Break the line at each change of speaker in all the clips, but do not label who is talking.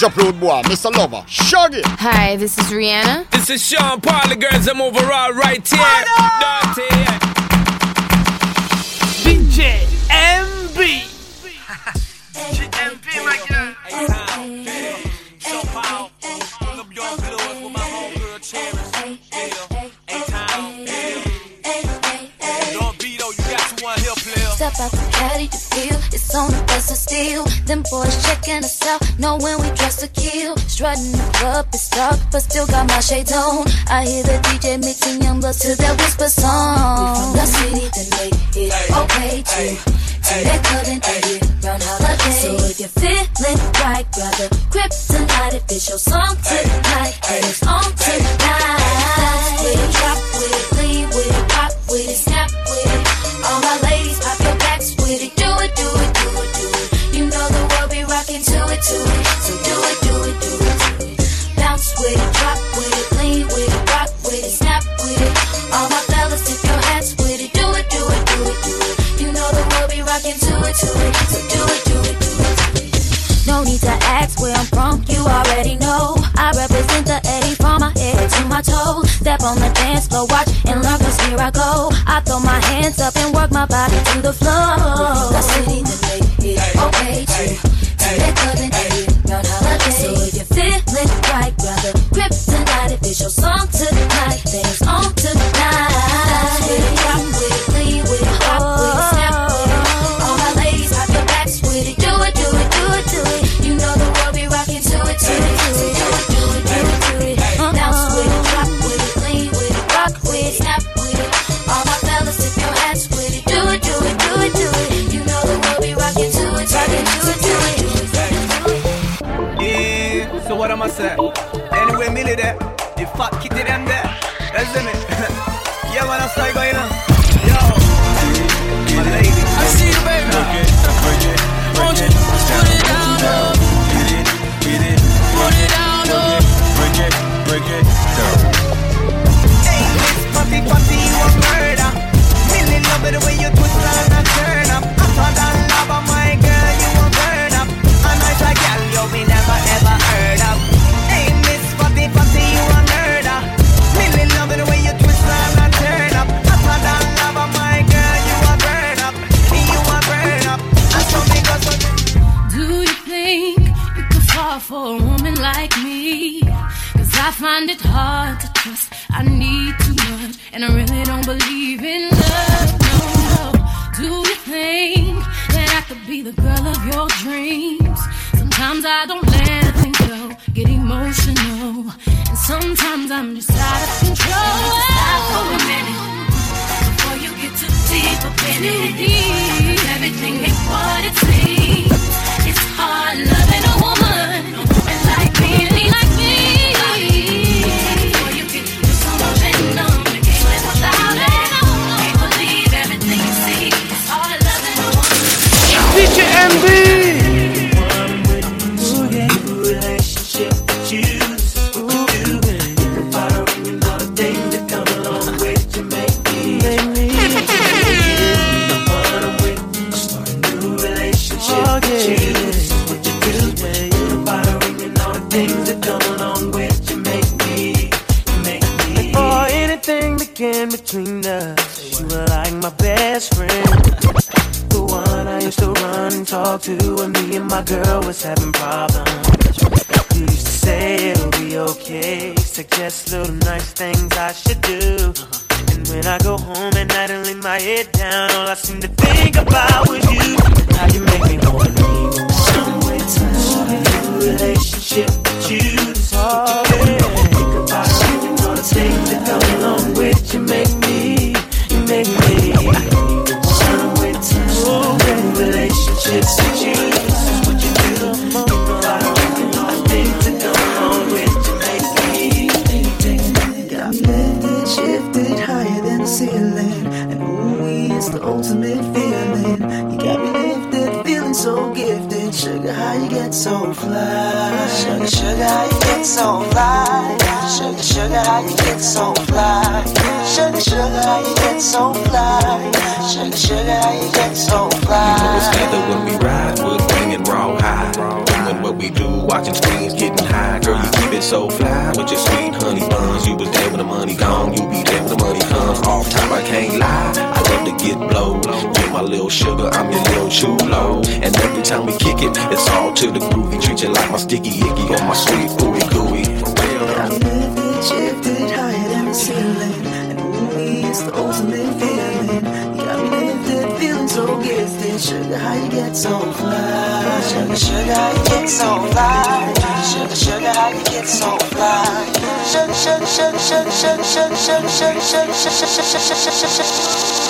Watch up, road boy, Mr. Lover. Shaggy.
Hi, this is Rihanna.
This is Sean Paul, the girls, I'm overall right here. Dirty.
DJ MB.
GMP, my girl.
Hey, Tom. Sean Paul. Pull up your clothes with my homegirl, Cherish. Yeah. Hey, Tom. Don't be though, you got to one here, player.
Step out the caddy to feel it's on the best of steel. Them boys checking us out, know when we dress to kill. Strutting the club, it's dark, but still got my shades on. I hear the DJ mixing young bloods to that whisper song. We from the city that made it okay to. To that club and get round holiday. So if you're feeling right, grab the grip tonight. If it's your song tonight, and it's on tonight. Dance with it, drop with it, lean with it, pop with it, with it, drop with it, lean with it, rock with it, snap with it. All my fellas, tip your hats with it. Do it, do it, do it, do it. You know the world be rocking to it, to it. So do it, do it, do it, do it. No need to ask where I'm from, you already know. I represent the Eddie from my head to my toes. Step on the dance floor, watch and learn, cause here I go. I throw my hands up and work my body to the floor. The city that made it okay to. To that club and get round holiday. So if you're feeling right, grab deep
Sugar, how you get so fly? Sugar, sugar, how you get so fly? Sugar, sugar, how you get so fly? Sugar, sugar, how you get so fly? Sugar, sugar, how you get so fly?
Together when we ride, we're bringing raw high. What we do
watching screens, getting high. Girl, you keep it so fly with your sweet honey buns. You was there when the money gone, you be there when the money comes. Off time, I can't lie. I love to get blowed. Get my little sugar, I'm your little chulo. And every time we kick it, it's all to the groovy. Treat you like my sticky icky or my sweet ooey gooey.
Me lifted, shifted higher than the ceiling. And ooh, it's the ultimate feeling. So gifted. Sugar, how you get so fly? Sugar, sugar, how you get so fly? Sugar, sugar, how you get so fly? Sugar, sugar, sugar, sugar, sugar, sugar, sugar, sugar, sugar, sugar, sugar, sugar, sugar,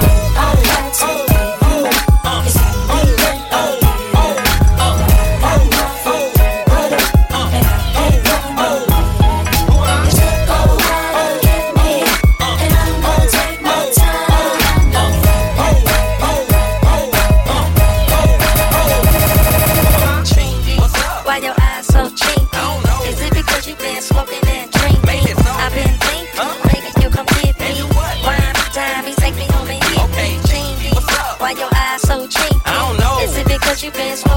te penso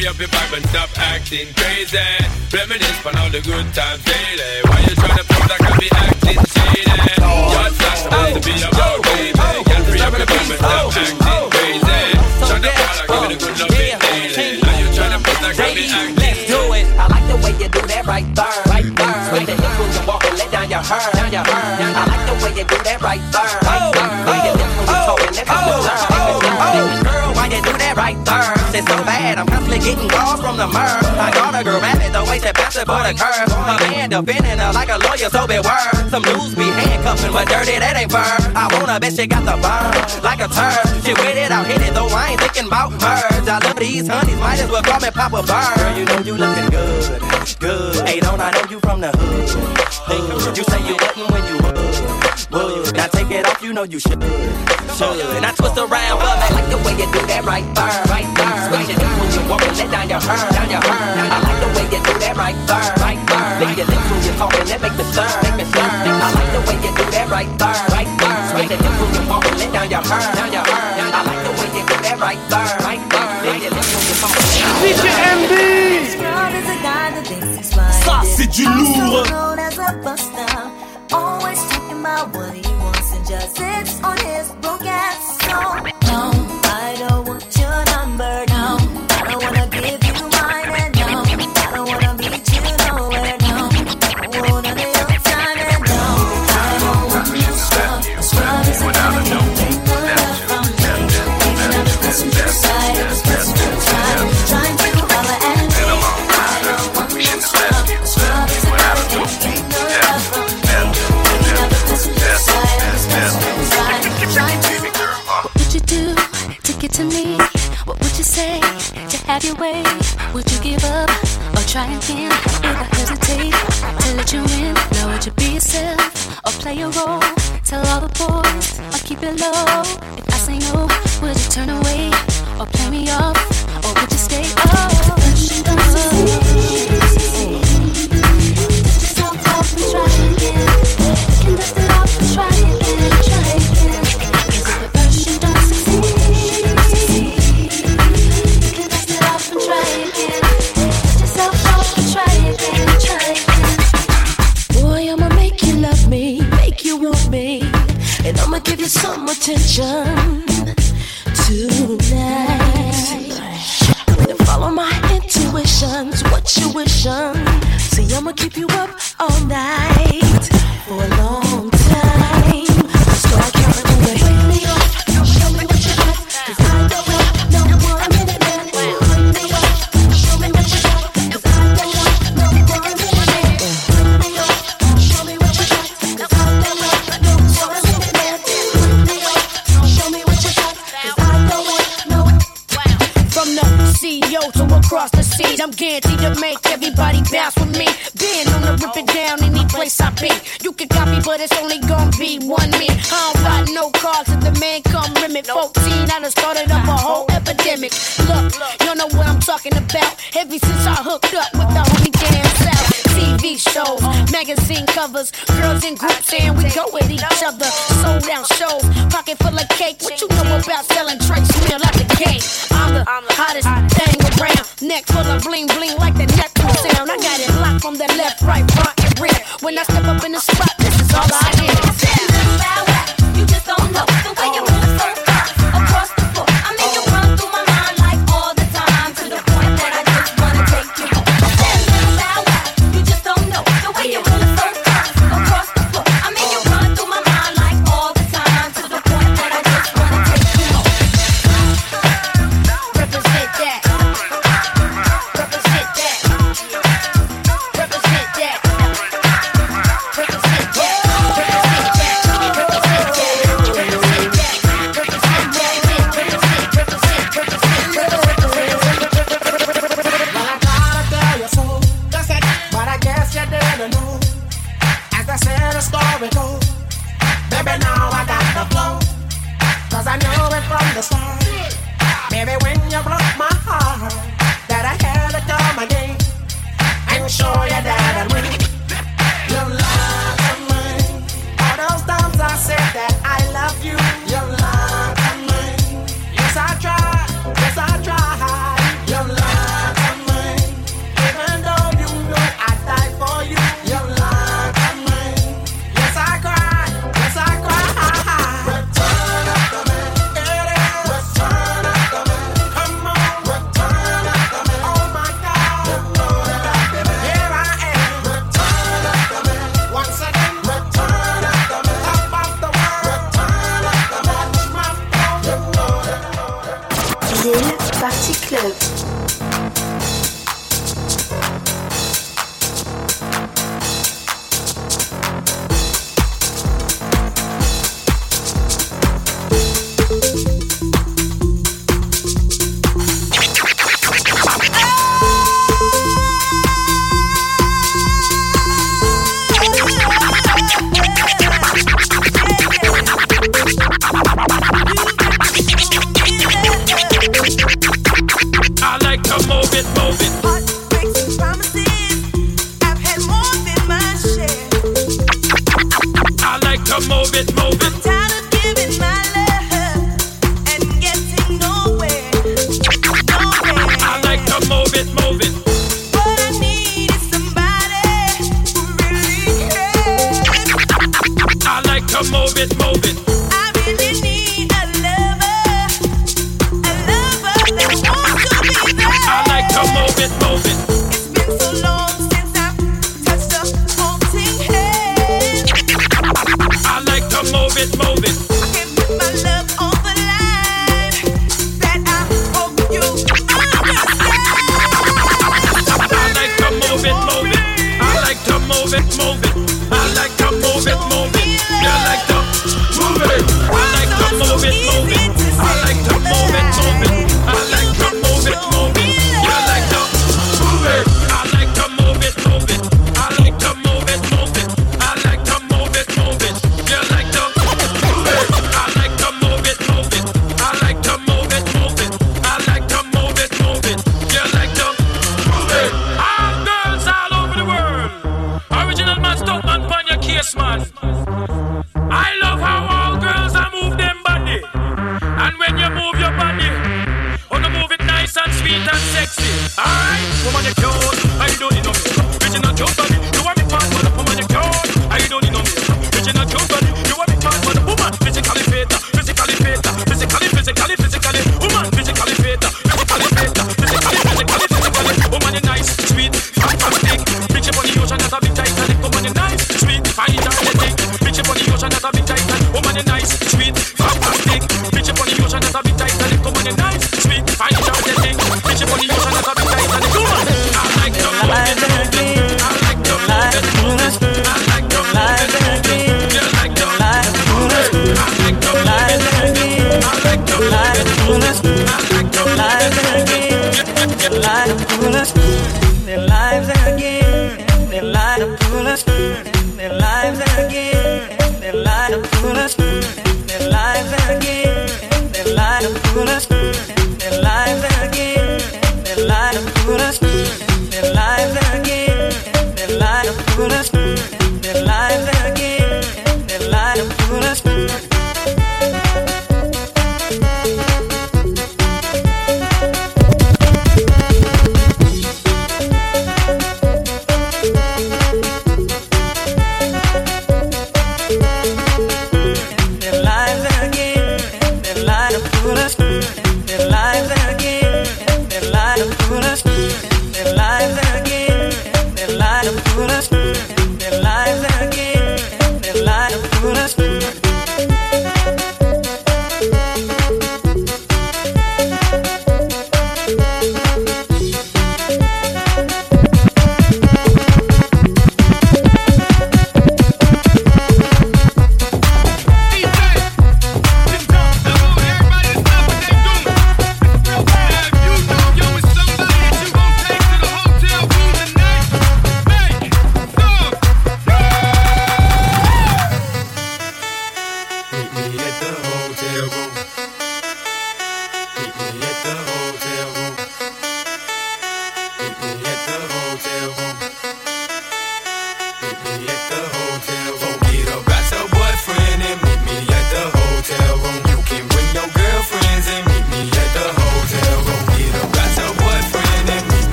baby? Up your vibe and stop acting crazy. Reminisce on all the good times daily. Why you trying to prove like I be acting shady? What's that supposed to be about, baby? Can't free up your vibe and stop oh, oh, acting oh, crazy. Shut the ball, give it a good love daily. Now you trying to prove like I be acting
Let's do it. I like the way you do that right there. Right there. With the hips when you walk and let down your hair. Down your hair. I like the way you do that right there. Right there. With your lips when you talk and let down your hair. That right there? It's so bad. I'm constantly getting calls from the murr. I got a girl rapid the way bounce it for the curve. Her man defending her like a lawyer, so beware. Some dudes be handcuffing, but dirty, that ain't fur. I wanna bet she got the burn like a turd. She with it, I'll hit it, though I ain't thinking about merge. I love these honeys, might as well call me Papa Bird. Girl, you know you looking good, good. Hey, don't I know you from the hood? You say you wasn't when you would. Would. Now take it off, you know you should. Should. Now twist around, but I like the way you do that right there, right there. Switch it up when you walk and let down your hair, down your hair. I like the way you do that right there, right there. Lick your lips when you're talking, that make me stir, make me stir. I like the way you do that right there, right there. Switch it up when you walk and let down your hair, down your hair. I like the way you do that right there, right there. Lick your lips when you're.
DJ MB
Ça, c'est du lourd.
Always talking about what he wants and just sits on his broke ass. So, no,
CEO to across the seas, I'm guaranteed to make everybody bounce with me. Being on the rip it down any place I be. You can copy, but it's only gonna be one me. I don't ride no cars if the man come rim it. 14, I done started up a whole epidemic. Look, you know what I'm talking about. Ever since I hooked up with the homie damn South. TV shows, magazine covers, girls in groups saying we go with each other. Sold out shows, pocket full of cake. What you know about selling Trace Mill out the cake? I'm the hottest thing around. Neck full of bling bling like the Neptune sound. I got it locked from the left, right, front, and rear. When I step
up in the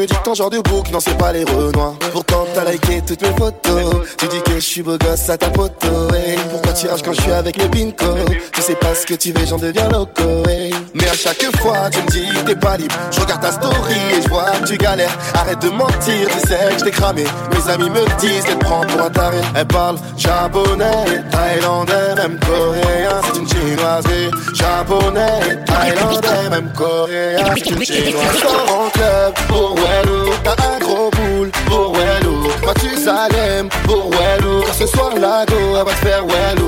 Me
dis que ton genre de bouc, non, c'est pas les renois. Pourtant, t'as liké toutes mes photos. Tu dis que je suis beau gosse à ta photo. hey. Pourquoi tu rages quand je suis avec les pinko? Tu sais pas ce que tu veux, j'en deviens loco. Mais à chaque fois, tu me dis t'es pas libre. Je regarde ta story et je vois que tu galères. Arrête de mentir, tu sais que je t'ai cramé. Mes amis me disent qu'elle prend pour un taré. Elle parle japonais, thaïlandais, même coréen. C'est une chinoise et japonais, thaïlandais, même coréen. C'est une chinoise. Sors en club pour. T'as un gros boule pour Wello. Quand tu s'allumes pour. Car ce soir, la go, elle va te faire Wello.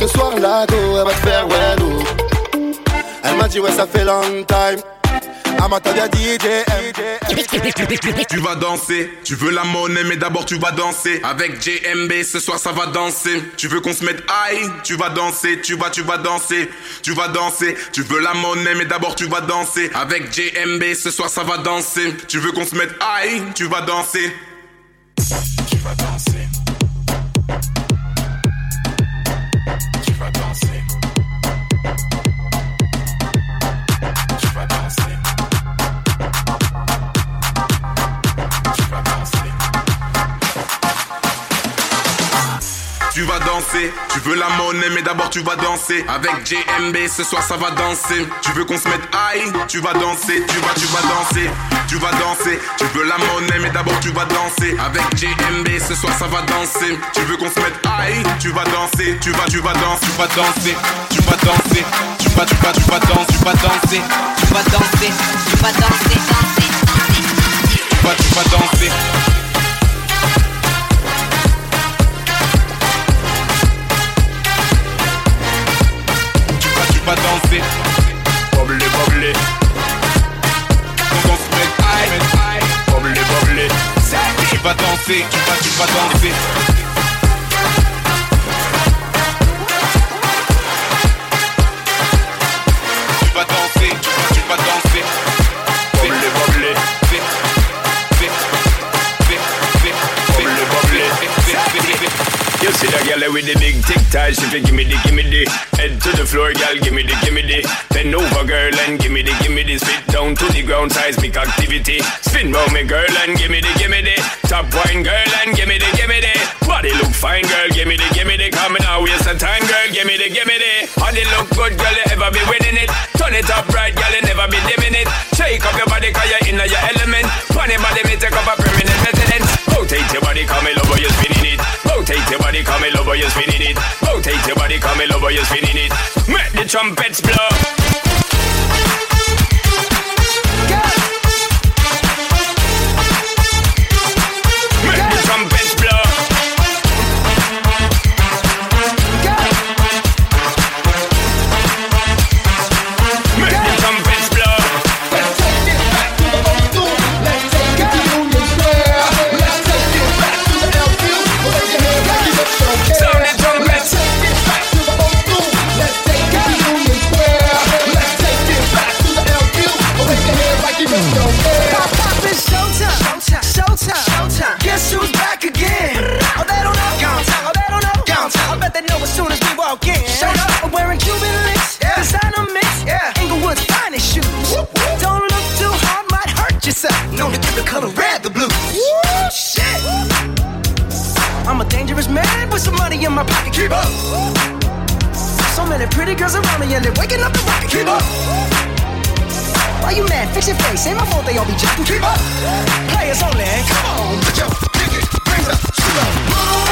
Ce soir, go, elle va te faire. Elle m'a dit ouais ça fait long time DJ
Tu vas danser, tu veux la monnaie, mais d'abord tu vas danser. Avec JMB, ce soir ça va danser. Tu veux qu'on se mette high, tu vas danser, tu vas, tu vas danser, tu vas danser. Tu veux la monnaie, mais d'abord tu vas danser. Avec JMB, ce soir ça va danser. Tu veux qu'on se mette high, tu vas danser. Tu vas danser. Tu veux la monnaie, mais d'abord tu vas danser. Avec JMB, ce soir ça va danser. Tu veux qu'on se mette high, tu vas danser, tu vas, tu vas danser, tu vas danser. Tu veux la monnaie, mais d'abord tu vas danser. Avec JMB, ce soir ça va danser. Tu veux qu'on se mette high, tu vas danser, tu vas, tu vas danser, tu vas danser, tu vas danser, tu vas, tu vas, tu vas danser, tu vas danser, tu vas danser, tu vas danser. Tu vas, tu vas danser. Vas danser. Bobble, bobble. Donc on se met high. Tu vas danser, tu vas, tu vas danser.
With the big tic tac, she fi gimme the gimme the Head to the floor, girl, gimme the gimme the Bend over, girl, and gimme the gimme the Spit down to the ground, seismic activity Spin round me, girl, and gimme the gimme the Top wine, girl, and gimme the gimme the Body look fine, girl, gimme the gimme the Come now, waste the time, girl, gimme the gimme the Body look good, girl, you ever be winning it Turn it up right, girl, you never be dimming it Shake up your body, cause you're in your element Funny body, me take up a permanent residence Rotate your body, come how you're spinning it Rotate your body, come love how you're spinning it. Rotate your body, come love how you're spinning it. Make the trumpets blow
as soon as we walk in. Show up. I'm wearing Cuban links. Yeah. Designer mix. Yeah. Inglewood's finest shoes. Don't look too hard, might hurt yourself. Known to give the color red the blues. Woo, shit. I'm a dangerous man with some money in my pocket. Keep up. So many pretty girls around me and they're waking up the rocket. Keep up. Why you mad? Fix your face. Ain't my fault they all be jacking. Keep up. Players only. Come on, put your pinky rings up to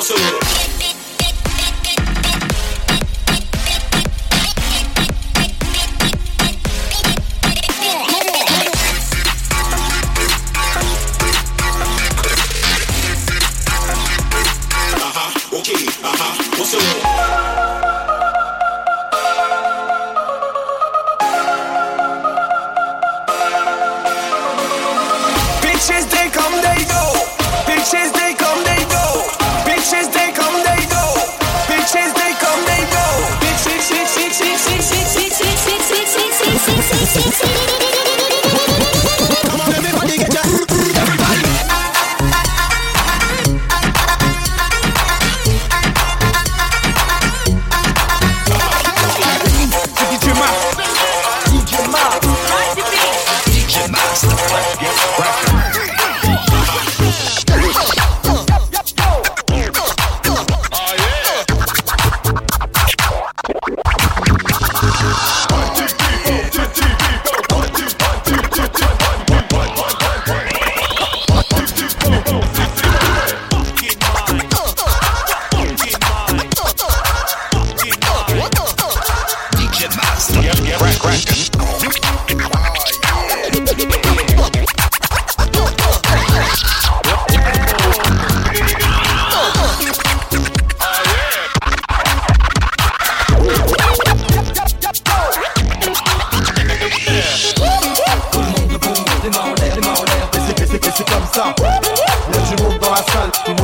What's up?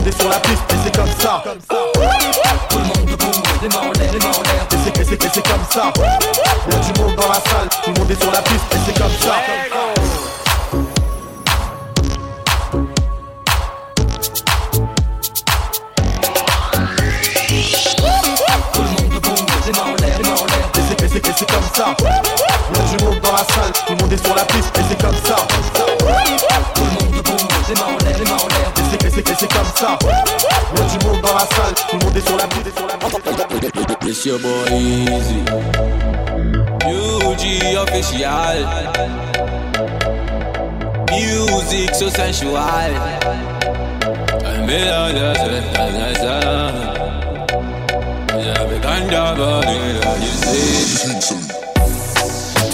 on est sur la piste et c'est comme ça.
Tout le monde debout, les mains en l'air, les mains en l'air. Et c'est, et c'est,
comme ça. Il y a du monde dans la salle, tout le monde est sur la piste et c'est comme ça. Tout le monde tombe, démarre en l'air, démarre en l'air. Et c'est comme ça Là je monte dans la salle, tout le monde est sur la piste et c'est comme ça Tout le monde debout, les mains en l'air, les mains en l'air c'est- et c'est comme ça. Y'a du monde dans la salle, tout le monde est sur la piste et sur la piste.
It's your boy Easy. UG official. Music so sensual. I'm in all the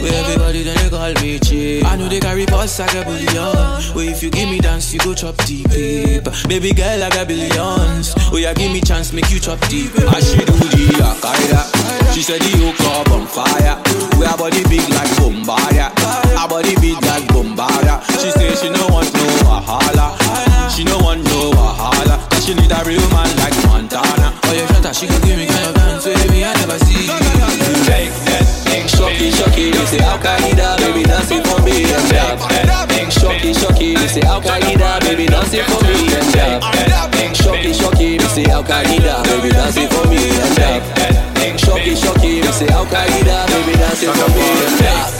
Where everybody then they call me cheap. I know they carry boss like a billion. Where if you give me dance, you go chop deep. Baby girl, I got billions. Oh you give me chance, make you chop deep. I she do the Akaida. She said the hook up on fire. We body big Baby
dancing for me and up. Shocky, shocky, me say Akaida, baby dancing for me and up. Shocky, shocky, me say Akaida, baby dancing for me and up.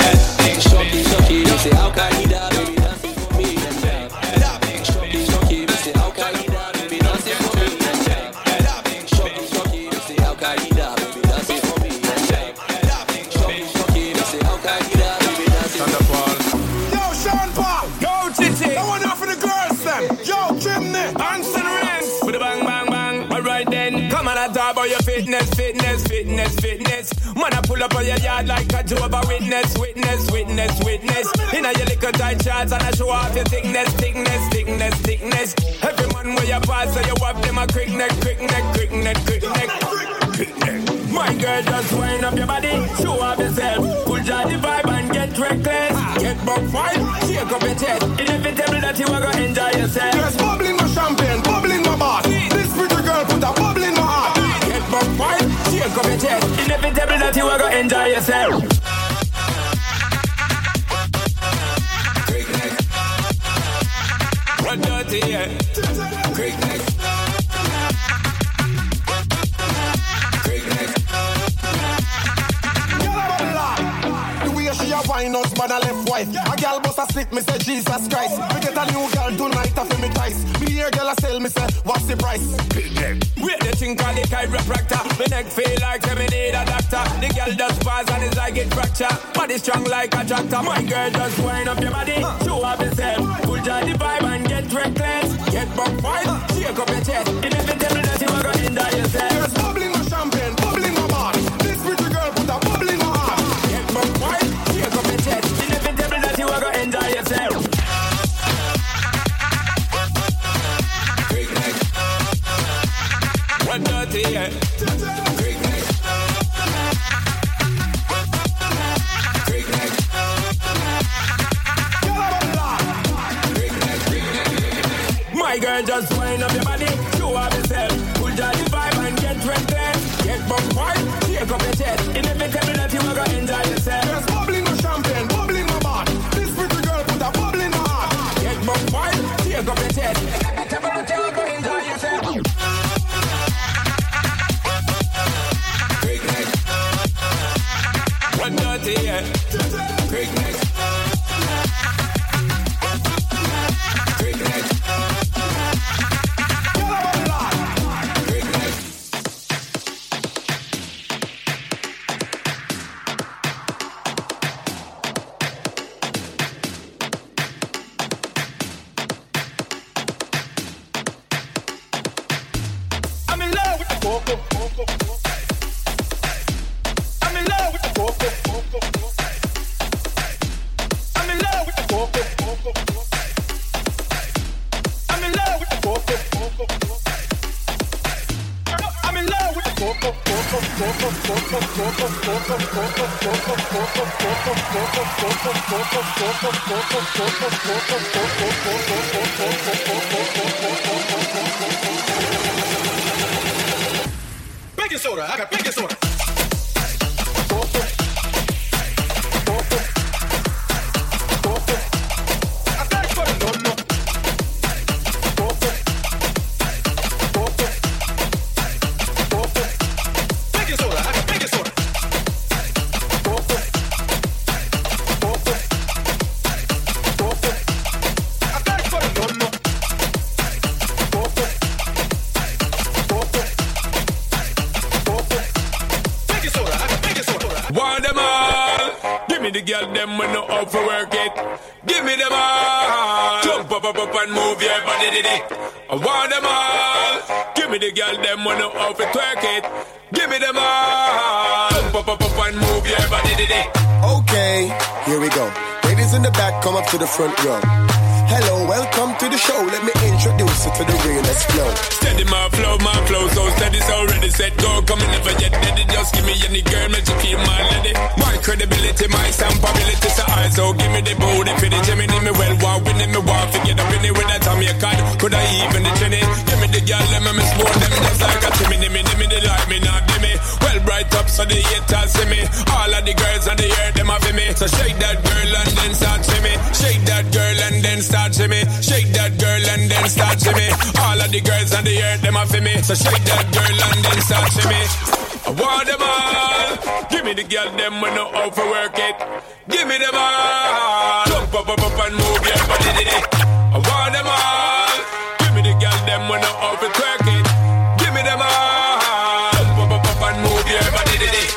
Pull up on your yard like a Jehovah Witness, witness, witness, witness. In a your little tight shorts and I show off your thickness, thickness, thickness, thickness. Every man where you pass, so you have them a quick neck, quick neck, quick neck, quick neck. Quick neck. My girl, just wind up your body, show off yourself. Pull down the vibe and get reckless. Get buck five, shake up your chest. Inevitable that you are gonna enjoy yourself.
Yes, bubbling my champagne, bubbling my boss. This pretty girl put a bubble
up your chest. Inevitable that you are gonna enjoy yourself. Run dirty, yeah. Quick neck.
Man, a. Gal bust a slip, me say Jesus Christ. Me get a new girl tonight, I feel me twice. Me hear girl a sell, me say, what's the price?
Wait, the thing called the chiropractor. My neck feel like me need a doctor. The girl just pass and it's like it fracture. Body strong like a tractor. My girl just wind up your body, show up yourself. Pull down the vibe and get reckless. Get buck five, shake up your chest. Inevitable
Ladies in the back, come up to the front row. Hello, welcome to the show. Let me introduce you to the realest flow.
Steady my flow, my flow so steady, so ready, set, go. Come and never get ready. Just give me any girl, make you feel my lady. My credibility, my stampability, so I so give me the booty for the Gemini, me well, wow, winning me, wow, forget up in it with that time you can. Could I even the chinny? Give me the girl, let me miss more them just like a Timmy, me, me, me, like me, not give me. Well, bright up so the haters see me. All of the girls on the earth, them have me. So shake that girl and then start to me. Shake that girl and then start Shake that girl and then start to me. All of the girls on the earth, them have me. So shake that girl and then start to me. I want them all. Give me the girl, them when no out for work it. Give me them all. Jump up, up, up and move your body. I want them all. Give me the girl, them when no out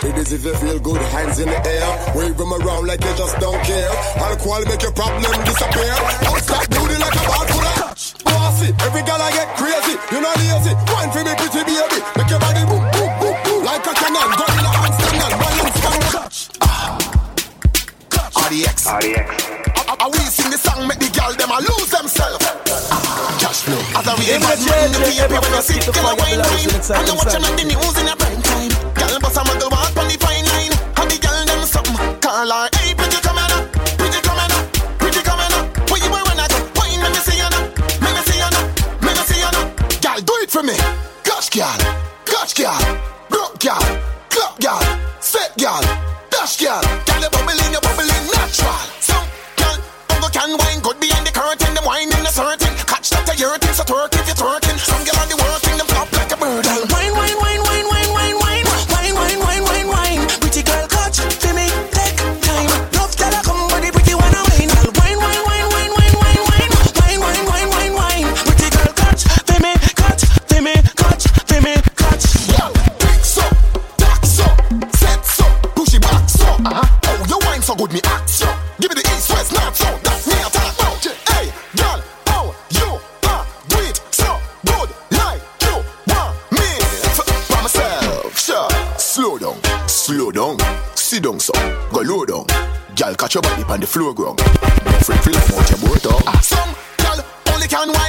it.
Ladies, if you feel good, hands in the air. Wave them around like you just don't care. Alcohol make your problem disappear. Don't stop booty like a ball full of touch. Bossy, every girl I get crazy. You know lazy. Wine for me, pretty baby. Make your body boom, boom, boom, boom. Like a cannon. Gun in ah. a handstand and balance from touch. RDX. RDX. I we sing the song, make the girl them a lose themselves. Ah. Cash flow. As a man, man, the baby when you see girl a wine wine. And you watch them on the news in time. Girl bust a muggle walk on the fine line. And the girl them something. Call her, hey, pretty here now. Pretty here now. Pretty here now. Where you wearing a wine? Let me see you now. See you now. See you. Girl, do it for me. Gosh, girl. Gosh, girl. Broke girl. Club girl. Set girl. Dash girl. Girl, you bubbling, you bubbling natural. Some girl, uncle can wine good behind the curtain. Them wine in the certain. Catch that your thing, so twerk twerking.
Y'all catch
your body on the floor ground. Don't freak, feel like your boat ah, some y'all only can one.